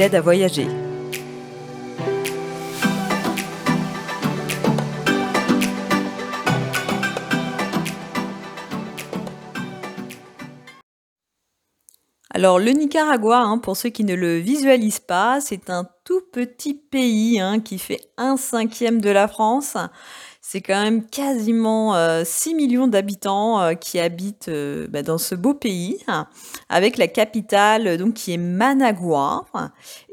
à voyager. Alors le Nicaragua, hein, pour ceux qui ne le visualisent pas, c'est un tout petit pays hein, qui fait un cinquième de la France. C'est quand même quasiment 6 euh, millions d'habitants euh, qui habitent euh, bah, dans ce beau pays, avec la capitale donc qui est Managua.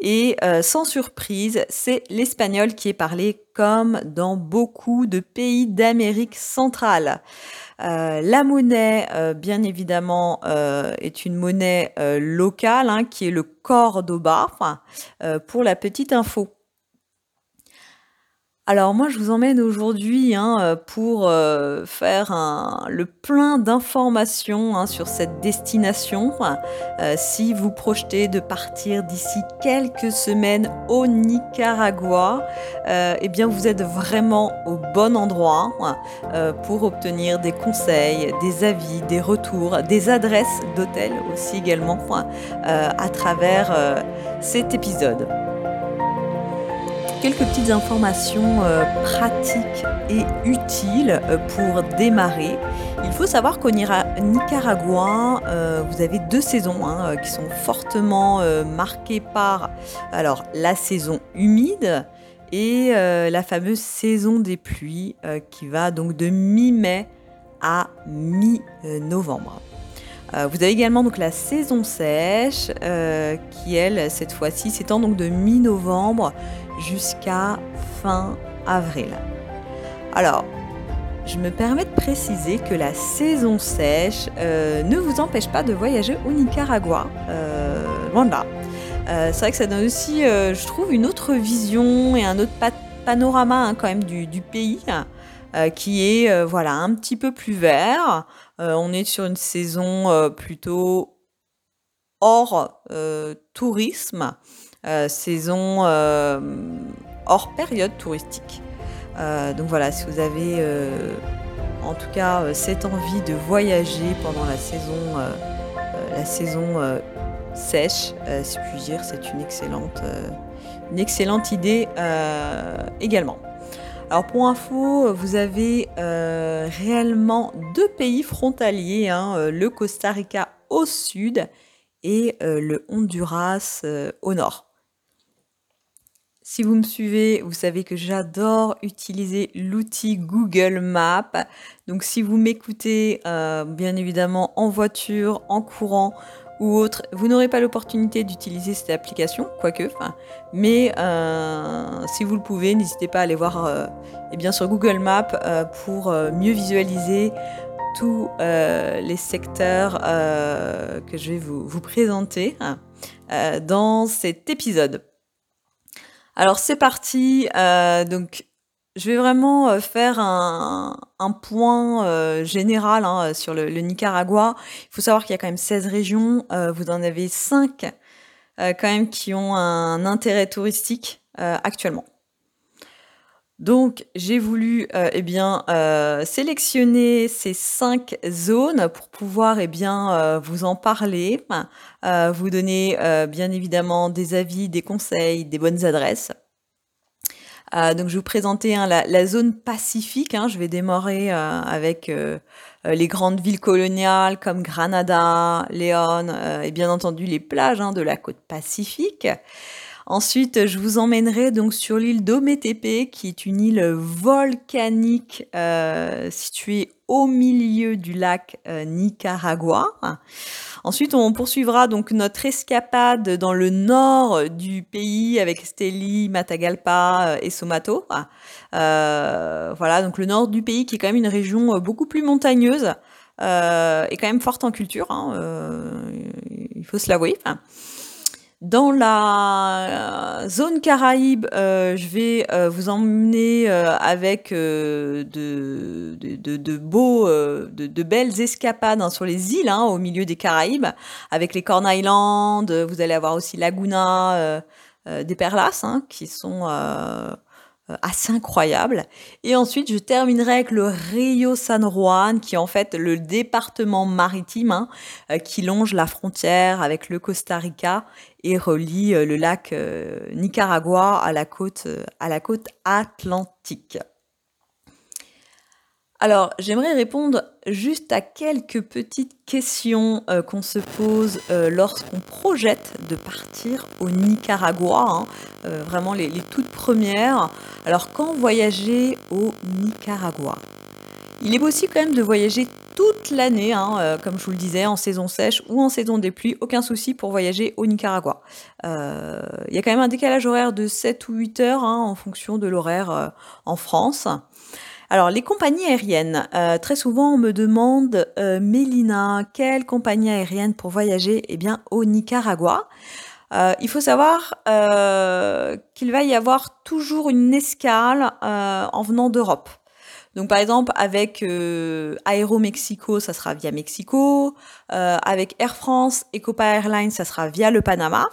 Et sans surprise, c'est l'espagnol qui est parlé comme dans beaucoup de pays d'Amérique centrale. Euh, la monnaie, euh, bien évidemment, euh, est une monnaie locale hein, qui est le Cordoba, pour la petite info. Alors moi, je vous emmène aujourd'hui hein, euh, pour euh, faire le plein d'informations hein, sur cette destination. Euh, si vous projetez de partir d'ici quelques semaines au Nicaragua, eh bien vous êtes vraiment au bon endroit pour obtenir des conseils, des avis, des retours, des adresses d'hôtels aussi également à travers cet épisode quelques petites informations euh, pratiques et utiles euh, pour démarrer. Il faut savoir qu'au Nicaragua, euh, vous avez deux saisons hein, qui sont fortement marquées par alors, la saison humide et la fameuse saison des pluies qui va donc de mi-mai à mi-novembre. vous avez également donc la saison sèche qui elle cette fois-ci s'étend donc de mi-novembre jusqu'à fin avril. Alors, je me permets de préciser que la saison sèche euh, ne vous empêche pas de voyager au Nicaragua. Euh, loin de là. Euh, c'est vrai que ça donne aussi, je trouve, une autre vision et un autre panorama hein, quand même du, pays qui est voilà un petit peu plus vert. on est sur une saison plutôt hors tourisme. Euh, saison euh, hors période touristique. Euh, donc voilà, si vous avez en tout cas cette envie de voyager pendant la saison, la saison sèche, si puis dire, c'est une excellente, une excellente idée également. Alors pour info, vous avez réellement deux pays frontaliers, hein, le Costa Rica au sud et le Honduras au nord. Si vous me suivez, vous savez que j'adore utiliser l'outil Google Maps. Donc si vous m'écoutez euh, bien évidemment en voiture, en courant ou autre, vous n'aurez pas l'opportunité d'utiliser cette application, quoique. Mais euh, si vous le pouvez, n'hésitez pas à aller voir euh, eh bien, sur Google Maps pour mieux visualiser tous les secteurs que je vais vous, vous présenter dans cet épisode. Alors c'est parti. Euh, donc je vais vraiment euh, faire un, point euh, général hein, sur le, Nicaragua. Il faut savoir qu'il y a quand même 16 régions. vous en avez 5 quand même qui ont un intérêt touristique actuellement. Donc j'ai voulu euh, eh bien euh, sélectionner ces cinq zones pour pouvoir eh bien euh, vous en parler, vous donner bien évidemment des avis, des conseils, des bonnes adresses. donc je vais vous présenter hein, la, zone pacifique. Hein. je vais démarrer avec les grandes villes coloniales comme Granada, Léon et bien entendu les plages hein, de la côte pacifique. Ensuite, je vous emmènerai donc sur l'île d'Ometepe, qui est une île volcanique euh, située au milieu du lac euh, Nicaragua. Ensuite, on poursuivra donc notre escapade dans le nord du pays avec Steli, Matagalpa euh, et Somato. voilà, donc le nord du pays qui est quand même une région beaucoup plus montagneuse et quand même forte en culture, hein, il faut se l'avouer. Dans la zone Caraïbe, je vais vous emmener avec de, beaux, de, belles escapades hein, sur les îles hein, au milieu des Caraïbes, avec les Corn Island. Vous allez avoir aussi Laguna des Perlas, hein, qui sont euh, assez incroyable. Et ensuite, je terminerai avec le Rio San Juan, qui est en fait le département maritime hein, euh, qui longe la frontière avec le Costa Rica et relie euh, le lac Nicaragua à la côte, à la côte atlantique. Alors, j'aimerais répondre juste à quelques petites questions euh, qu'on se pose euh, lorsqu'on projette de partir au Nicaragua, hein. euh, vraiment les, toutes premières. Alors, quand voyager au Nicaragua? Il est possible quand même de voyager toute l'année, hein, comme je vous le disais, en saison sèche ou en saison des pluies, aucun souci pour voyager au Nicaragua. Il y a quand même un décalage horaire de 7 ou 8 heures hein, en fonction de l'horaire en France. Alors, les compagnies aériennes. Euh, très souvent, on me demande, euh, Mélina, quelle compagnie aérienne pour voyager? Eh bien, au Nicaragua. Euh, il faut savoir qu'il va y avoir toujours une escale en venant d'Europe. Donc, par exemple, avec Aeromexico, ça sera via Mexico. avec Air France et Copa Airlines, ça sera via le Panama.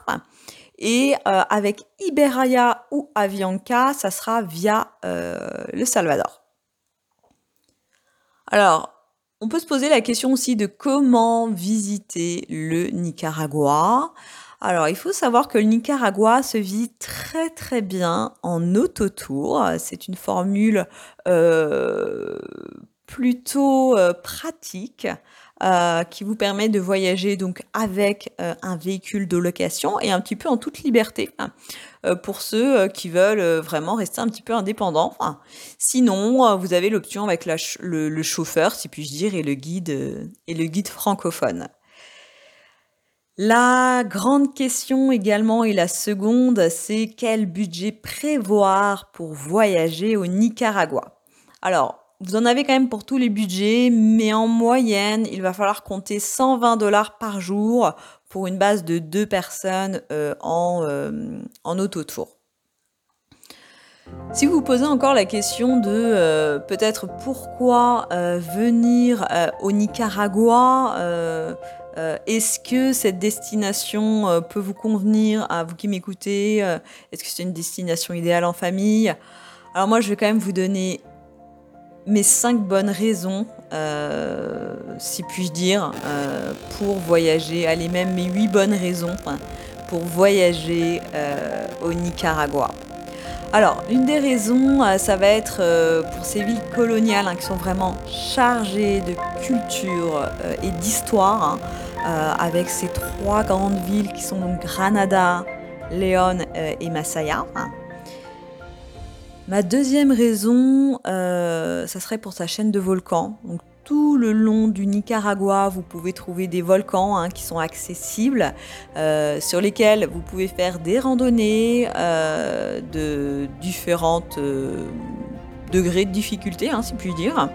Et avec Iberia ou Avianca, ça sera via le Salvador. Alors, on peut se poser la question aussi de comment visiter le Nicaragua. Alors, il faut savoir que le Nicaragua se vit très très bien en autotour. C'est une formule euh, plutôt euh, pratique euh, qui vous permet de voyager donc avec euh, un véhicule de location et un petit peu en toute liberté hein, pour ceux qui veulent vraiment rester un petit peu indépendants. sinon, vous avez l'option avec le, chauffeur, si puis-je dire, et le guide et le guide francophone. La grande question également et la seconde, c'est quel budget prévoir pour voyager au Nicaragua? Alors, vous en avez quand même pour tous les budgets, mais en moyenne, il va falloir compter 120 dollars par jour pour une base de deux personnes euh, en, euh, en autotour. Si vous vous posez encore la question de euh, peut-être pourquoi venir au Nicaragua, est-ce que cette destination peut vous convenir? À vous qui m'écoutez Est-ce que c'est une destination idéale en famille? Alors moi, je vais quand même vous donner mes cinq bonnes raisons, euh, si puis-je dire, euh, pour voyager. Allez, même mes huit bonnes raisons pour voyager euh, au Nicaragua. Alors, l'une des raisons, ça va être pour ces villes coloniales hein, qui sont vraiment chargées de culture et d'histoire, hein, avec ces trois grandes villes qui sont donc Granada, Léon et Masaya. Hein. Ma deuxième raison, euh, ça serait pour sa chaîne de volcans. Tout le long du Nicaragua, vous pouvez trouver des volcans hein, qui sont accessibles, euh, sur lesquels vous pouvez faire des randonnées euh, de différents degrés de difficulté, hein, si puis dire.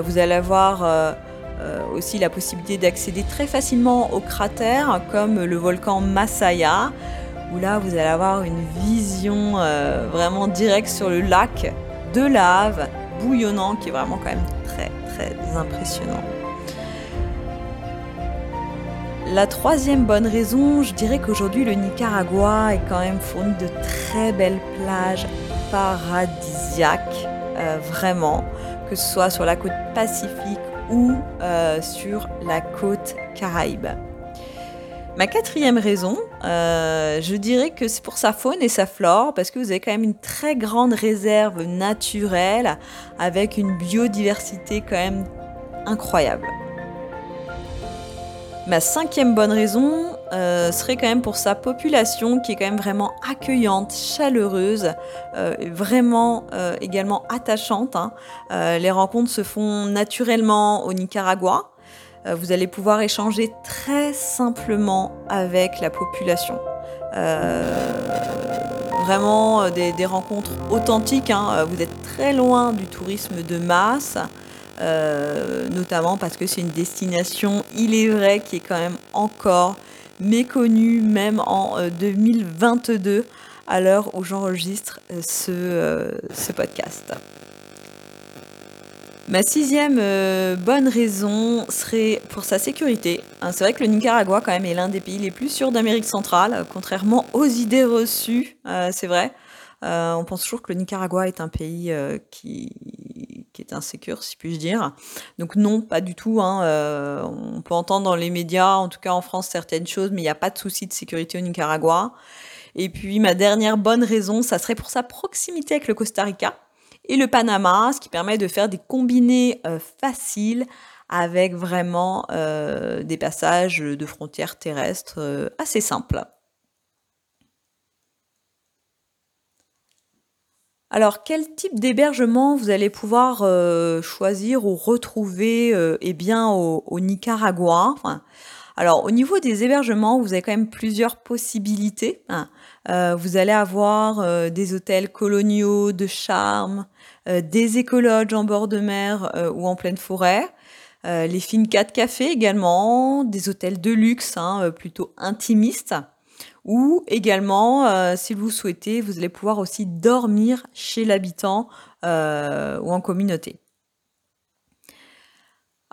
vous allez avoir aussi la possibilité d'accéder très facilement aux cratères, comme le volcan Masaya là vous allez avoir une vision euh, vraiment directe sur le lac de lave bouillonnant qui est vraiment quand même très très impressionnant. La troisième bonne raison, je dirais qu'aujourd'hui le Nicaragua est quand même fourni de très belles plages paradisiaques, euh, vraiment, que ce soit sur la côte Pacifique ou euh, sur la côte Caraïbe. Ma quatrième raison, euh, je dirais que c'est pour sa faune et sa flore, parce que vous avez quand même une très grande réserve naturelle avec une biodiversité quand même incroyable. Ma cinquième bonne raison euh, serait quand même pour sa population qui est quand même vraiment accueillante, chaleureuse, euh, vraiment également attachante. Hein. les rencontres se font naturellement au Nicaragua. Euh, vous allez pouvoir échanger très simplement avec la population. Euh, vraiment euh, des, rencontres authentiques. Hein. Vous êtes très loin du tourisme de masse, notamment parce que c'est une destination, il est vrai, qui est quand même encore méconnu même en 2022 à l'heure où j'enregistre ce podcast. Ma sixième euh, bonne raison serait pour sa sécurité. Hein, c'est vrai que le Nicaragua quand même est l'un des pays les plus sûrs d'Amérique centrale, contrairement aux idées reçues, euh, c'est vrai. Euh, on pense toujours que le Nicaragua est un pays qui, est insécure, si puis-je dire. Donc non, pas du tout. Hein. on peut entendre dans les médias, en tout cas en France, certaines choses, mais il n'y a pas de souci de sécurité au Nicaragua. Et puis ma dernière bonne raison, ça serait pour sa proximité avec le Costa Rica et le Panama, ce qui permet de faire des combinés euh, faciles avec vraiment euh, des passages de frontières terrestres euh, assez simples. Alors, quel type d'hébergement vous allez pouvoir choisir ou retrouver eh bien, au, Nicaragua? Alors, au niveau des hébergements, vous avez quand même plusieurs possibilités. Hein. vous allez avoir des hôtels coloniaux de charme, euh, des écologes en bord de mer euh, ou en pleine forêt, euh, les fincas de café également, des hôtels de luxe hein, plutôt intimistes, ou également, si vous souhaitez, vous allez pouvoir aussi dormir chez l'habitant ou en communauté.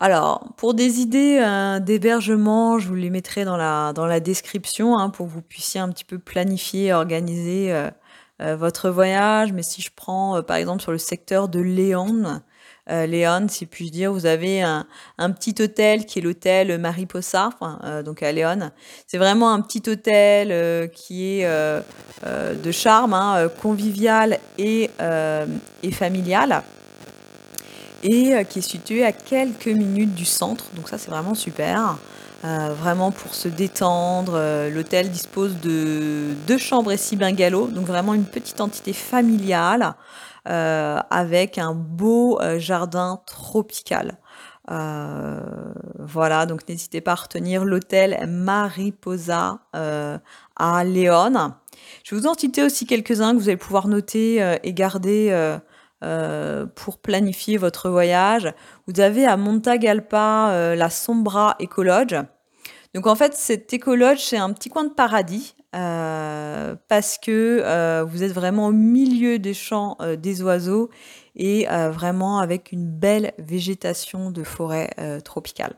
Alors, pour des idées d'hébergement, je vous les mettrai dans la, description hein, pour que vous puissiez un petit peu planifier, organiser euh, votre voyage, mais si je prends euh, par exemple sur le secteur de Léon, euh, Léon, si puis-je dire, vous avez un, petit hôtel qui est l'hôtel Mariposa, donc à Léon. C'est vraiment un petit hôtel qui est de charme, hein, convivial et familial et qui est situé à quelques minutes du centre. Donc ça, c'est vraiment super. Euh, vraiment pour se détendre. Euh, l'hôtel dispose de deux chambres et six bungalows, donc vraiment une petite entité familiale euh, avec un beau jardin tropical. voilà, donc n'hésitez pas à retenir l'hôtel Mariposa à Léon. Je vais vous en citer aussi quelques-uns que vous allez pouvoir noter et garder pour planifier votre voyage. Vous avez à Montagalpa euh, la Sombra Ecolodge. Donc en fait, cette Ecolodge, c'est un petit coin de paradis euh, parce que euh, vous êtes vraiment au milieu des champs des oiseaux et vraiment avec une belle végétation de forêt tropicale.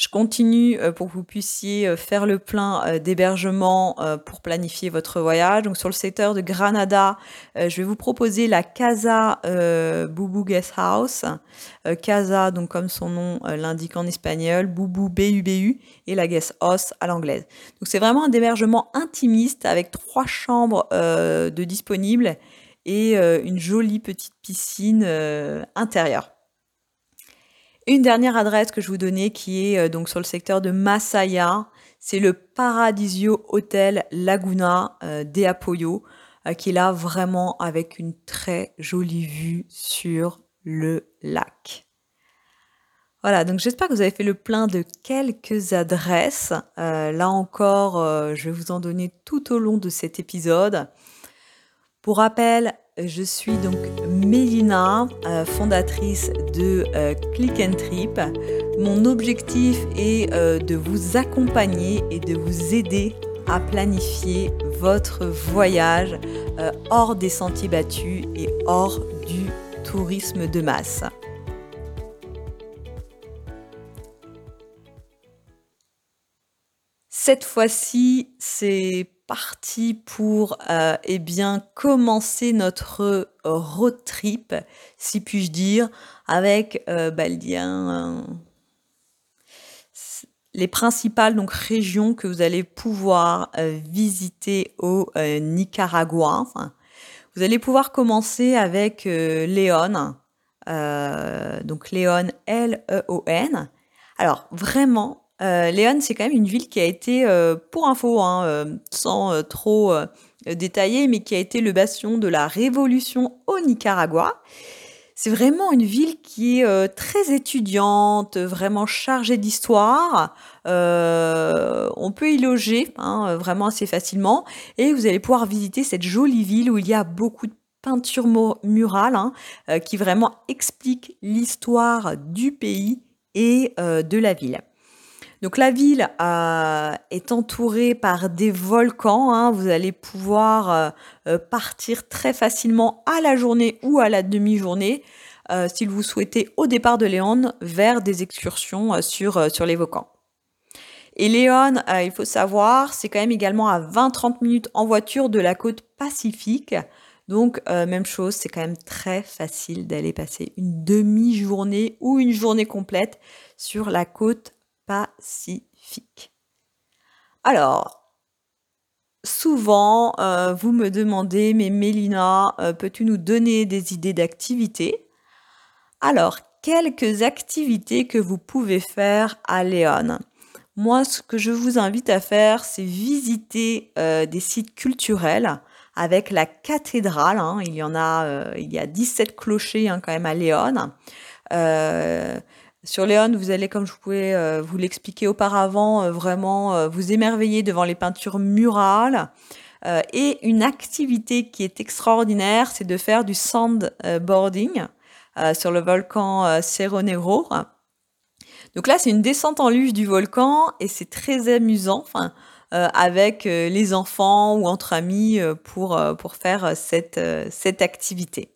Je continue euh, pour que vous puissiez euh, faire le plein euh, d'hébergement pour planifier votre voyage. Donc sur le secteur de Granada, je vais vous proposer la Casa Boubou Guest House. Casa, donc comme son nom l'indique en espagnol, Boubou B-U-B-U et la Guest House à l'anglaise. Donc c'est vraiment un hébergement intimiste avec trois chambres de disponibles et une jolie petite piscine intérieure. Une dernière adresse que je vous donnais qui est euh, donc sur le secteur de Masaya, c'est le Paradisio Hotel Laguna euh, de Apoyo, euh, qui est là vraiment avec une très jolie vue sur le lac. Voilà, donc j'espère que vous avez fait le plein de quelques adresses. là encore, je vais vous en donner tout au long de cet épisode. Pour rappel, je suis donc Mélina, euh, fondatrice de euh, Click Trip. Mon objectif est euh, de vous accompagner et de vous aider à planifier votre voyage hors des sentiers battus et hors du tourisme de masse. Cette fois-ci, c'est parti pour euh, eh bien commencer notre road trip, si puis-je dire, avec euh, bah, les principales donc régions que vous allez pouvoir euh, visiter au Nicaragua. vous allez pouvoir commencer avec Léon, donc Léon L-E-O-N. Alors vraiment, euh, Léon, c'est quand même une ville qui a été, euh, pour info, hein, euh, sans trop détailler, mais qui a été le bastion de la révolution au Nicaragua. C'est vraiment une ville qui est très étudiante, vraiment chargée d'histoire. on peut y loger hein, vraiment assez facilement et vous allez pouvoir visiter cette jolie ville où il y a beaucoup de peintures murales hein, qui vraiment expliquent l'histoire du pays et de la ville. Donc la ville est entourée par des volcans. Hein. Vous allez pouvoir partir très facilement à la journée ou à la demi-journée si vous souhaitez au départ de Léon vers des excursions sur, sur les volcans. Et Léon, euh, il faut savoir, c'est quand même également à 20-30 minutes en voiture de la côte pacifique. Donc, euh, même chose, c'est quand même très facile d'aller passer une demi-journée ou une journée complète sur la côte pacifique. Alors, souvent, euh, vous me demandez, mais Mélina, peux-tu nous donner des idées d'activités? Alors, quelques activités que vous pouvez faire à Léon. Moi, ce que je vous invite à faire, c'est visiter euh, des sites culturels avec la cathédrale. Hein. Il y en a, euh, il y a 17 clochers hein, quand même à Léon. Euh, sur Léon, vous allez, comme je pouvais vous l'expliquer auparavant, vraiment vous émerveiller devant les peintures murales. et une activité qui est extraordinaire, c'est de faire du sandboarding sur le volcan Cerro Negro. Donc là, c'est une descente en luge du volcan et c'est très amusant. Enfin, euh, avec euh, les enfants ou entre amis euh, pour, pour faire cette, cette activité.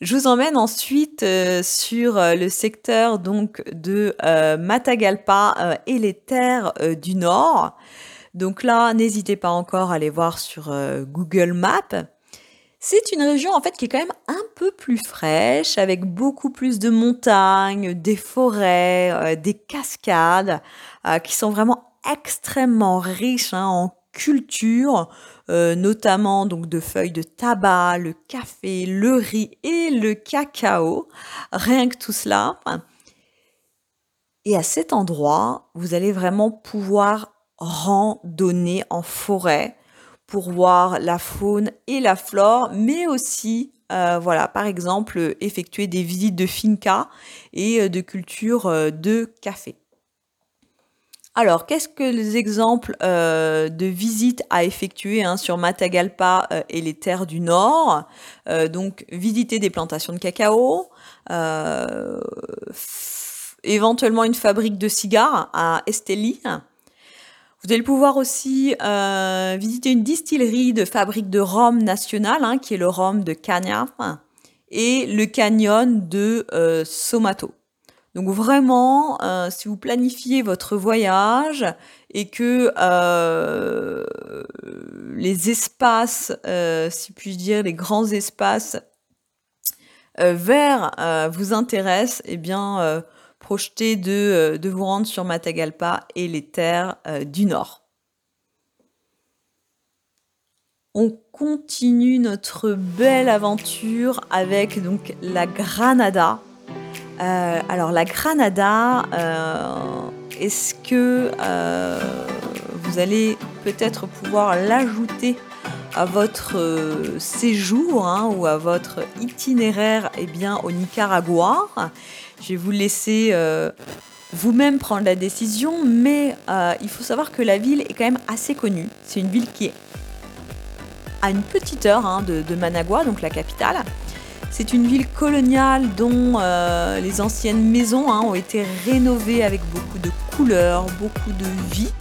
Je vous emmène ensuite sur le secteur donc de Matagalpa et les terres du Nord. Donc là, n'hésitez pas encore à aller voir sur Google Maps. C'est une région en fait qui est quand même un peu plus fraîche, avec beaucoup plus de montagnes, des forêts, euh, des cascades, euh, qui sont vraiment extrêmement riches hein, en culture, euh, notamment donc de feuilles de tabac, le café, le riz et le cacao. Rien que tout cela. Et à cet endroit, vous allez vraiment pouvoir randonner en forêt pour voir la faune et la flore, mais aussi, euh, voilà, par exemple, effectuer des visites de finca et euh, de culture de café. Alors, qu'est-ce que les exemples de visites à effectuer hein, sur Matagalpa et les terres du Nord Donc, visiter des plantations de cacao, éventuellement une fabrique de cigares à Esteli, vous allez pouvoir aussi euh, visiter une distillerie de fabrique de rhum national, hein, qui est le rhum de Cagna, et le canyon de euh, Somato. Donc vraiment, euh, si vous planifiez votre voyage et que les espaces, si puis-je dire, les grands espaces verts vous intéressent, eh bien, projeter euh, de, vous rendre sur Matagalpa et les terres euh, du Nord. On continue notre belle aventure avec donc la Granada. Euh, alors la Granada, est-ce que vous allez peut-être pouvoir l'ajouter à votre séjour hein, ou à votre itinéraire eh bien, au Nicaragua? Je vais vous laisser euh, vous-même prendre la décision, mais euh, il faut savoir que la ville est quand même assez connue. C'est une ville qui est à une petite heure hein, de, Managua, donc la capitale. C'est une ville coloniale dont euh, les anciennes maisons hein, ont été rénovées avec beaucoup de couleurs, beaucoup de vie.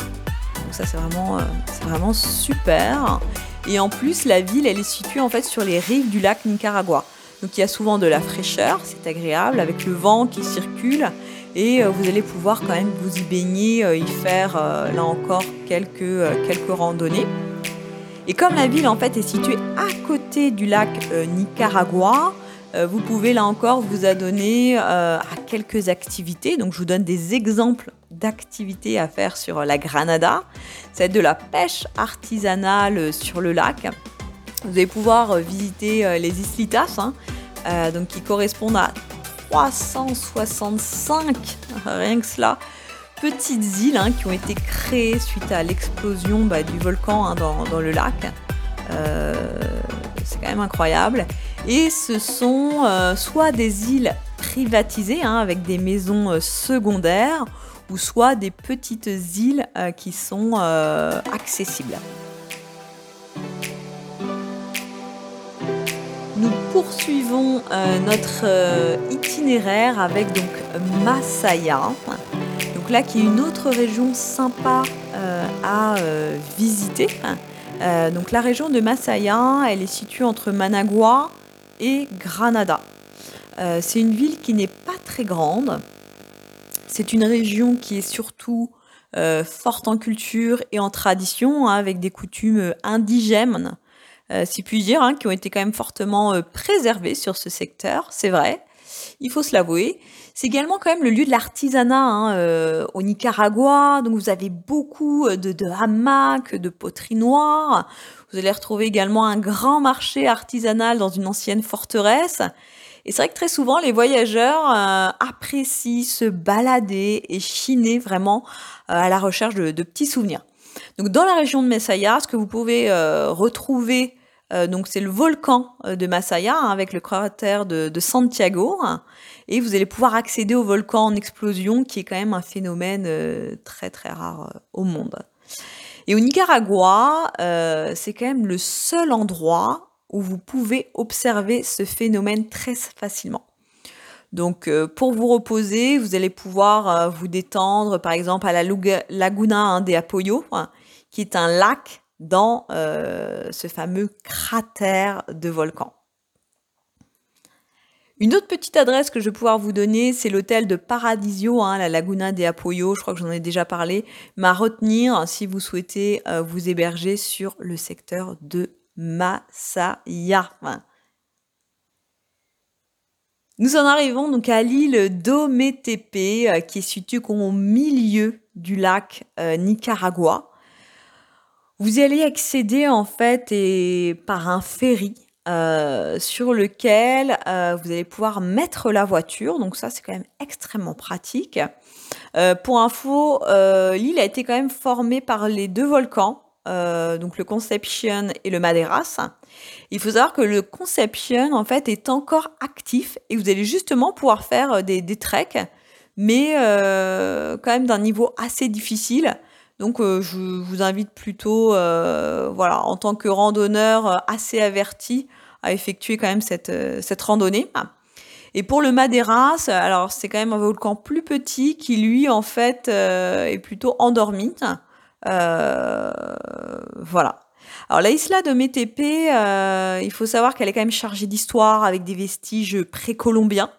Donc ça c'est vraiment, super. Et en plus la ville elle est située en fait sur les rives du lac Nicaragua. Donc il y a souvent de la fraîcheur, c'est agréable, avec le vent qui circule. Et euh, vous allez pouvoir quand même vous y baigner, euh, y faire euh, là encore quelques randonnées. Et comme la ville en fait est située à côté du lac Nicaragua, vous pouvez là encore vous adonner à quelques activités. Donc je vous donne des exemples d'activités à faire sur la Granada. C'est de la pêche artisanale sur le lac. Vous allez pouvoir euh, visiter euh, les Islitas, hein, euh, donc qui correspondent à 365, rien que cela, petites îles hein, qui ont été créées suite à l'explosion bah, du volcan hein, dans, le lac. c'est quand même incroyable. Et ce sont soit des îles privatisées avec des maisons secondaires, ou soit des petites îles qui sont accessibles. poursuivons notre itinéraire avec donc Masaya. Là, qui est une autre région sympa à visiter. donc la région de Masaya, elle est située entre Managua et Granada. c'est une ville qui n'est pas très grande. C'est une région qui est surtout euh, forte en culture et en tradition, hein, avec des coutumes euh, indigènes, euh, si puis dire, hein, qui ont été quand même fortement préservées sur ce secteur, c'est vrai. Il faut se l'avouer. C'est également quand même le lieu de l'artisanat hein, au Nicaragua. Donc vous avez beaucoup de, de hamacs, de poteries noires. Vous allez retrouver également un grand marché artisanal dans une ancienne forteresse. Et c'est vrai que très souvent, les voyageurs euh, apprécient se balader et chiner vraiment euh, à la recherche de, petits souvenirs. Donc dans la région de Masaya, ce que vous pouvez euh, donc c'est le volcan de Masaya hein, avec le cratère de, Santiago, et vous allez pouvoir accéder au volcan en explosion, qui est quand même un phénomène très très rare au monde. Et au Nicaragua, c'est quand même le seul endroit où vous pouvez observer ce phénomène très facilement. Donc euh, pour vous reposer, vous allez pouvoir euh, vous détendre par exemple à la Laguna hein, de Apoyo, hein, qui est un lac dans euh, ce fameux cratère de volcan. Une autre petite adresse que je vais pouvoir vous donner, c'est l'hôtel de Paradisio, hein, la Laguna de Apoyo, je crois que j'en ai déjà parlé, mais à retenir si vous souhaitez vous héberger sur le secteur de Masaya. Nous en arrivons donc à l'île d'Ometepe, euh, qui est située au milieu du lac euh, Nicaragua. Vous allez accéder en fait par un ferry euh, sur lequel vous allez pouvoir mettre la voiture. Donc ça, c'est quand même extrêmement pratique. pour info, l'île a été quand même formée par les deux volcans euh, donc le Conception et le Madeiras. Il faut savoir que le Conception, en fait, est encore actif et vous allez justement pouvoir faire euh, des, treks, mais euh, quand même d'un niveau assez difficile. Donc je vous invite plutôt, voilà, en tant que randonneur assez averti, à effectuer quand même cette, cette randonnée. Et pour le Madeiras, alors c'est quand même un volcan plus petit qui lui en fait est plutôt endormi. Euh, voilà. Alors la isla de euh, il faut savoir qu'elle est quand même chargée d'histoire avec des vestiges précolombiens.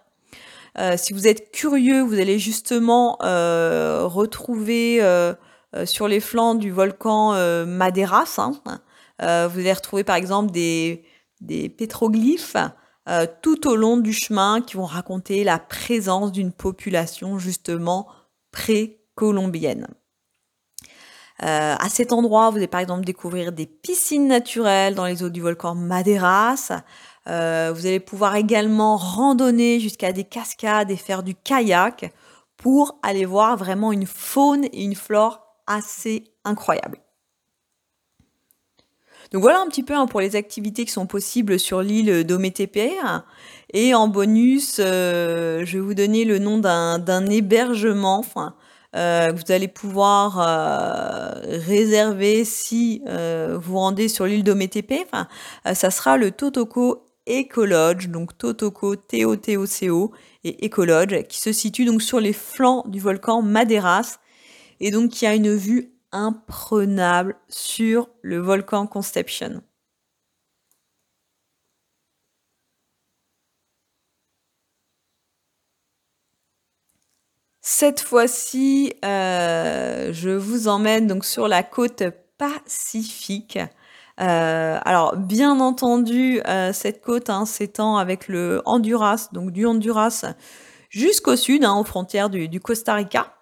Euh, si vous êtes curieux, vous allez justement retrouver sur les flancs du volcan Madeiras. Hein. vous allez retrouver par exemple des, pétroglyphes tout au long du chemin qui vont raconter la présence d'une population justement précolombienne. Euh, à cet endroit, vous allez par exemple découvrir des piscines naturelles dans les eaux du volcan Madeiras. Euh, vous allez pouvoir également randonner jusqu'à des cascades et faire du kayak pour aller voir vraiment une faune et une flore assez incroyables. Donc voilà un petit peu hein, pour les activités qui sont possibles sur l'île d'Ometepe. Et en bonus, euh, je vais vous donner le nom d'un hébergement, euh, vous allez pouvoir euh, réserver si vous rendez sur l'île d'Ometepe. Ça sera le Totoko Ecolodge, donc Totoko T-O-T-O-C-O et Ecolodge, qui se situe donc sur les flancs du volcan Madeiras et donc qui a une vue imprenable sur le volcan Conception. Cette fois-ci, euh, je vous emmène donc sur la côte pacifique. Euh, alors, bien entendu, euh, cette côte hein, s'étend avec le Honduras, donc du Honduras jusqu'au sud, hein, aux frontières du, du, Costa Rica.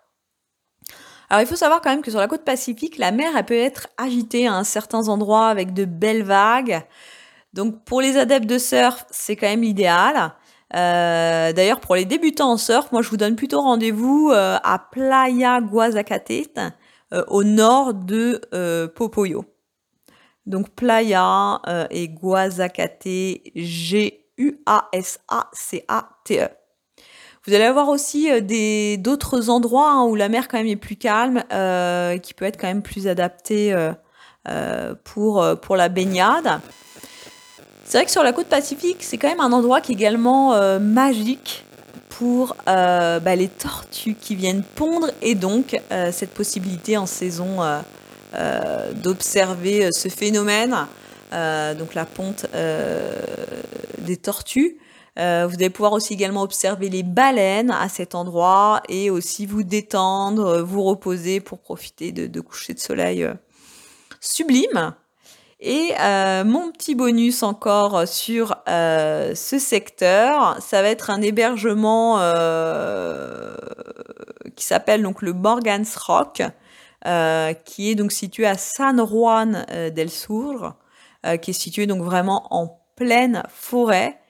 Alors, il faut savoir quand même que sur la côte pacifique, la mer elle peut être agitée à certains endroits avec de belles vagues. Donc, pour les adeptes de surf, c'est quand même l'idéal. Euh, d'ailleurs, pour les débutants en surf, moi je vous donne plutôt rendez-vous euh, à Playa Guazacate, euh, au nord de Popoyo. Donc Playa et Guazacate, G-U-A-S-A-C-A-T-E. Vous allez avoir aussi d'autres endroits hein, où la mer quand même est plus calme, qui peut être quand même plus adapté pour, pour la baignade. C'est vrai que sur la côte pacifique, c'est quand même un endroit qui est également magique pour bah, les tortues qui viennent pondre et donc cette possibilité en saison d'observer ce phénomène, donc la ponte des tortues. Euh, vous allez pouvoir aussi également observer les baleines à cet endroit et aussi vous détendre, euh, vous reposer pour profiter de, coucher de soleil euh, sublime. Et mon petit bonus encore sur ce secteur, ça va être un hébergement qui s'appelle donc le Morgan's Rock, qui est donc situé à San Juan del Sur, qui est situé donc vraiment en pleine forêt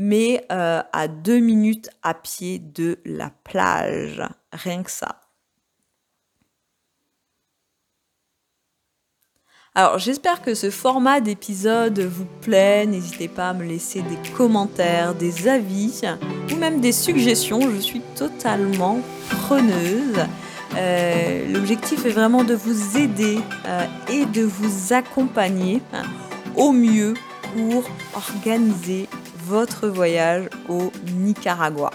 mais euh, à deux minutes à pied de la plage. Rien que ça. Alors j'espère que ce format d'épisode vous plaît. N'hésitez pas à me laisser des commentaires, des avis ou même des suggestions. Je suis totalement preneuse. Euh, l'objectif est vraiment de vous aider euh, et de vous accompagner au mieux pour organiser votre voyage au Nicaragua.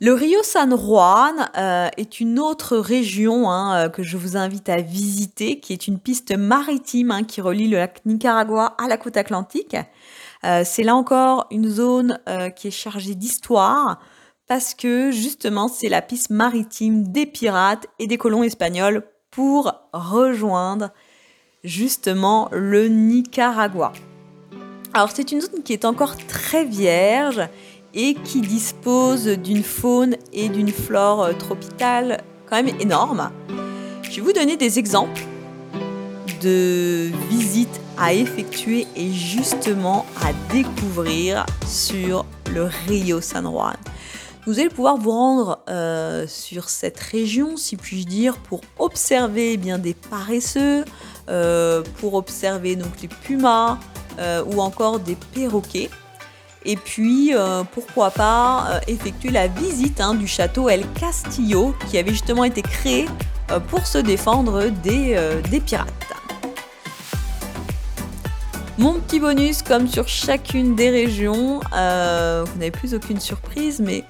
Le Rio San Juan euh, est une autre région hein, euh, que je vous invite à visiter, qui est une piste maritime hein, qui relie le lac Nicaragua à la côte atlantique. Euh, c'est là encore une zone qui est chargée d'histoire parce que justement c'est la piste maritime des pirates et des colons espagnols pour rejoindre justement le Nicaragua. Alors c'est une zone qui est encore très vierge et qui dispose d'une faune et d'une flore euh, tropicale quand même énormes. Je vais vous donner des exemples de visites à effectuer et justement à découvrir sur le Rio San Juan. Vous allez pouvoir vous rendre euh, sur cette région, si puis-je dire, pour observer eh bien des paresseux, euh, pour observer donc les pumas, euh, ou encore des perroquets. Et puis, euh, pourquoi pas euh, effectuer la visite hein, du château El Castillo, qui avait justement été créé pour se défendre des, des pirates. Mon petit bonus, comme sur chacune des régions, vous n'avez plus aucune surprise, mais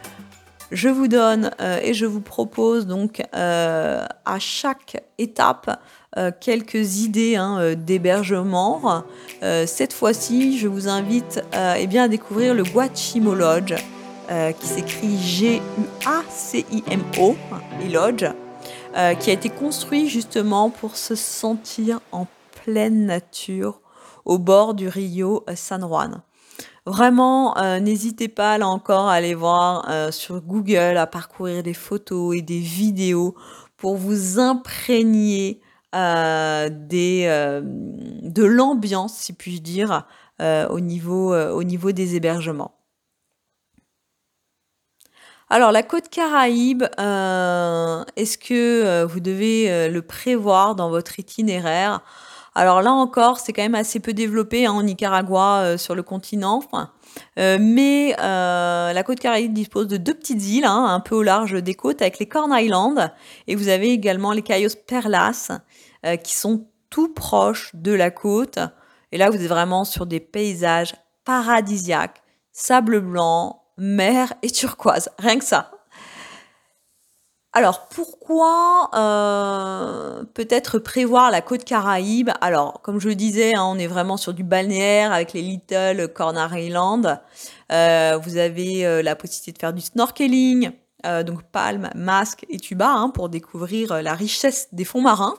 je vous donne et je vous propose donc à chaque étape euh, quelques idées hein, euh, d'hébergement. Euh, cette fois-ci, je vous invite eh bien, à découvrir le Guachimo Lodge, qui s'écrit G-U-A-C-I-M-O, et Lodge, qui a été construit justement pour se sentir en pleine nature au bord du Rio San Juan. Vraiment, n'hésitez pas là encore à aller voir sur Google, à parcourir des photos et des vidéos pour vous imprégner euh, des, euh, de l'ambiance, si puis-je dire, euh, au, niveau, au niveau des hébergements. Alors la côte Caraïbe, est-ce que vous devez le prévoir dans votre itinéraire? Alors là encore, c'est quand même assez peu développé hein, en Nicaragua sur le continent. mais la côte Caraïbe dispose de deux petites îles, hein, un peu au large des côtes, avec les Corn Island, et vous avez également les Cayos Perlas, euh, qui sont tout proches de la côte. Et là, vous êtes vraiment sur des paysages paradisiaques, sable blanc, mer et turquoise, rien que ça. Alors pourquoi euh, peut-être prévoir la côte Caraïbe? Alors comme je le disais, hein, on est vraiment sur du balnéaire avec les Little Corner Island. Euh, vous avez la possibilité de faire du snorkeling, donc palme, masque et tuba hein, pour découvrir la richesse des fonds marins.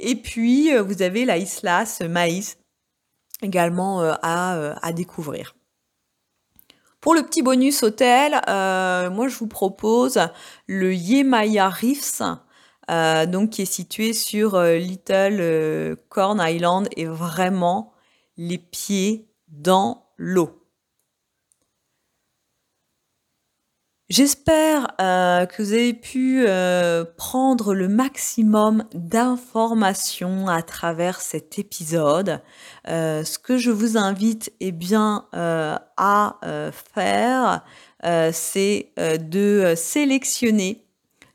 Et puis, euh, vous avez la Islas Maïs également euh, euh, à, découvrir. Pour le petit bonus hôtel, moi je vous propose le Yemaya Reefs, donc qui est situé sur Little Corn Island et vraiment les pieds dans l'eau. J'espère euh, que vous avez pu euh, prendre le maximum d'informations à travers cet épisode. Euh, ce que je vous invite eh bien, à faire, c'est de sélectionner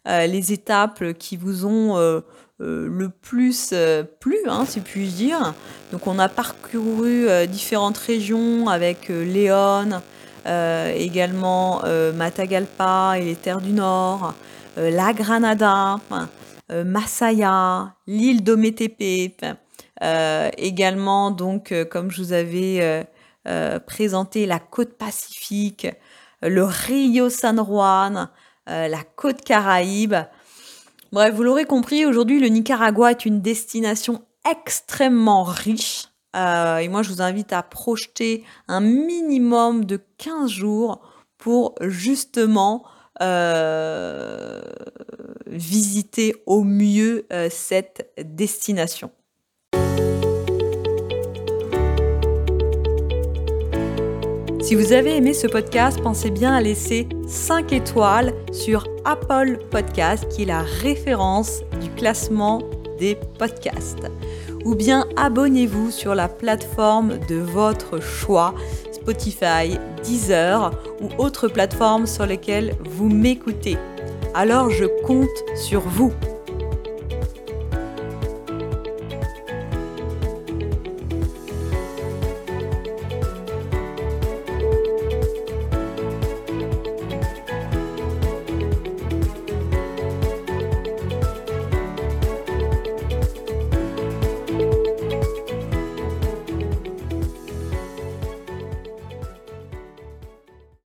les étapes qui vous ont le plus plu, hein, si puis-je dire. Donc on a parcouru différentes régions avec Léon, également Matagalpa et les terres du Nord, la Granada, Masaya, l'île d'Ometepe, également donc comme je vous avais présenté la côte pacifique, le Rio San Juan, la côte Caraïbe. Bref, vous l'aurez compris, aujourd'hui le Nicaragua est une destination extrêmement riche. Euh, et moi, je vous invite à projeter un minimum de 15 jours pour justement euh, visiter au mieux euh, cette destination. Si vous avez aimé ce podcast, pensez bien à laisser 5 étoiles sur Apple Podcast, qui est la référence du classement des podcasts. Ou bien abonnez-vous sur la plateforme de votre choix, Spotify, Deezer ou autres plateformes sur lesquelles vous m'écoutez. Alors je compte sur vous.